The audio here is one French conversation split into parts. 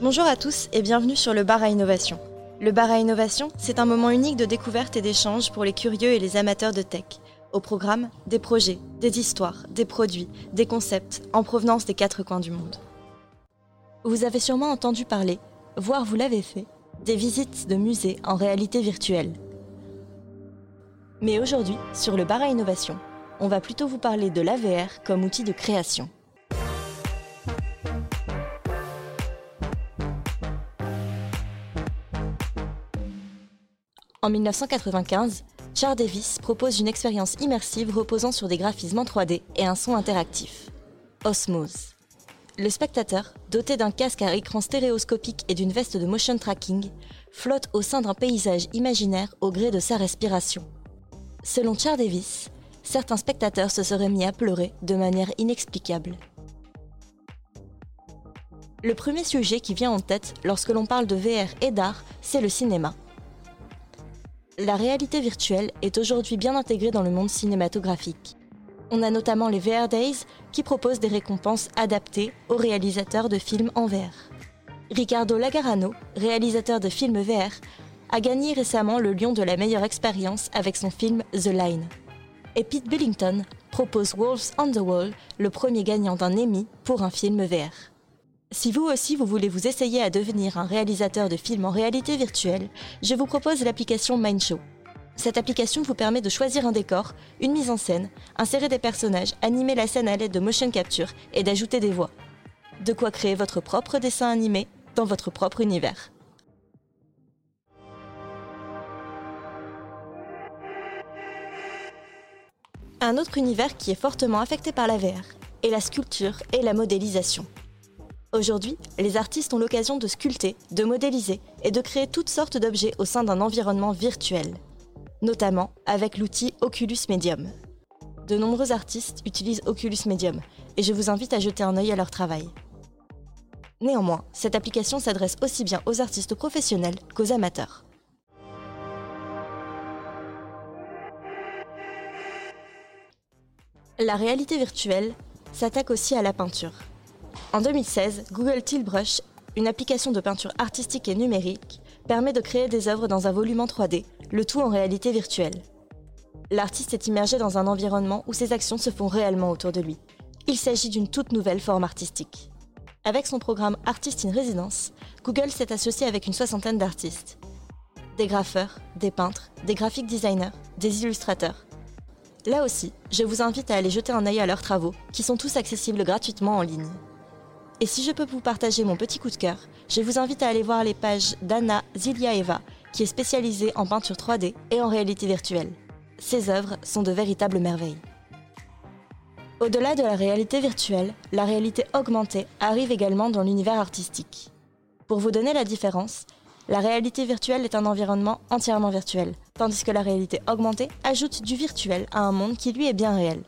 Bonjour à tous et bienvenue sur le bar à innovation. Le bar à innovation, c'est un moment unique de découverte et d'échange pour les curieux et les amateurs de tech. Au programme, des projets, des histoires, des produits, des concepts en provenance des quatre coins du monde. Vous avez sûrement entendu parler, voire vous l'avez fait, des visites de musées en réalité virtuelle. Mais aujourd'hui, sur le bar à innovation, on va plutôt vous parler de l'AVR comme outil de création. En 1995, Charles Davis propose une expérience immersive reposant sur des graphismes en 3D et un son interactif. Osmose. Le spectateur, doté d'un casque à écran stéréoscopique et d'une veste de motion tracking, flotte au sein d'un paysage imaginaire au gré de sa respiration. Selon Charles Davis, certains spectateurs se seraient mis à pleurer de manière inexplicable. Le premier sujet qui vient en tête lorsque l'on parle de VR et d'art, c'est le cinéma. La réalité virtuelle est aujourd'hui bien intégrée dans le monde cinématographique. On a notamment les VR Days qui proposent des récompenses adaptées aux réalisateurs de films en VR. Ricardo Lagarano, réalisateur de films VR, a gagné récemment le Lion de la meilleure expérience avec son film The Line. Et Pete Billington propose Wolves on the Wall, le premier gagnant d'un Emmy pour un film VR. Si vous aussi vous voulez vous essayer à devenir un réalisateur de films en réalité virtuelle, je vous propose l'application Mindshow. Cette application vous permet de choisir un décor, une mise en scène, insérer des personnages, animer la scène à l'aide de motion capture et d'ajouter des voix. De quoi créer votre propre dessin animé dans votre propre univers. Un autre univers qui est fortement affecté par la VR est la sculpture et la modélisation. Aujourd'hui, les artistes ont l'occasion de sculpter, de modéliser et de créer toutes sortes d'objets au sein d'un environnement virtuel, notamment avec l'outil Oculus Medium. De nombreux artistes utilisent Oculus Medium et je vous invite à jeter un œil à leur travail. Néanmoins, cette application s'adresse aussi bien aux artistes professionnels qu'aux amateurs. La réalité virtuelle s'attaque aussi à la peinture. En 2016, Google Tilbrush, une application de peinture artistique et numérique, permet de créer des œuvres dans un volume en 3D, le tout en réalité virtuelle. L'artiste est immergé dans un environnement où ses actions se font réellement autour de lui. Il s'agit d'une toute nouvelle forme artistique. Avec son programme Artist in Residence, Google s'est associé avec une soixantaine d'artistes. Des graffeurs, des peintres, des graphic designers, des illustrateurs. Là aussi, je vous invite à aller jeter un œil à leurs travaux, qui sont tous accessibles gratuitement en ligne. Et si je peux vous partager mon petit coup de cœur, je vous invite à aller voir les pages d'Anna Ziliaeva, qui est spécialisée en peinture 3D et en réalité virtuelle. Ses œuvres sont de véritables merveilles. Au-delà de la réalité virtuelle, la réalité augmentée arrive également dans l'univers artistique. Pour vous donner la différence, la réalité virtuelle est un environnement entièrement virtuel, tandis que la réalité augmentée ajoute du virtuel à un monde qui lui est bien réel.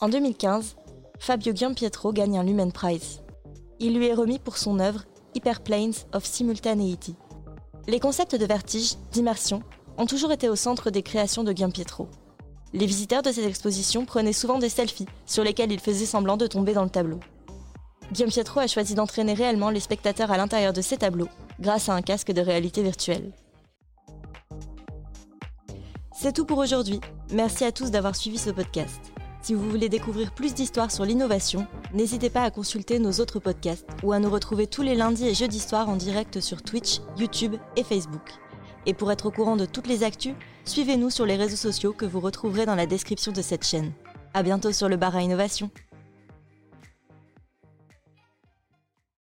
En 2015, Fabio Giampietro gagne un Lumen Prize il lui est remis pour son œuvre Hyperplanes of Simultaneity. Les concepts de vertige, d'immersion, ont toujours été au centre des créations de Pietro. Les visiteurs de cette exposition prenaient souvent des selfies sur lesquels il faisait semblant de tomber dans le tableau. Pietro a choisi d'entraîner réellement les spectateurs à l'intérieur de ces tableaux grâce à un casque de réalité virtuelle. C'est tout pour aujourd'hui. Merci à tous d'avoir suivi ce podcast. Si vous voulez découvrir plus d'histoires sur l'innovation, n'hésitez pas à consulter nos autres podcasts ou à nous retrouver tous les lundis et jeudis soirs en direct sur Twitch, YouTube et Facebook. Et pour être au courant de toutes les actus, suivez-nous sur les réseaux sociaux que vous retrouverez dans la description de cette chaîne. À bientôt sur le bar à innovation.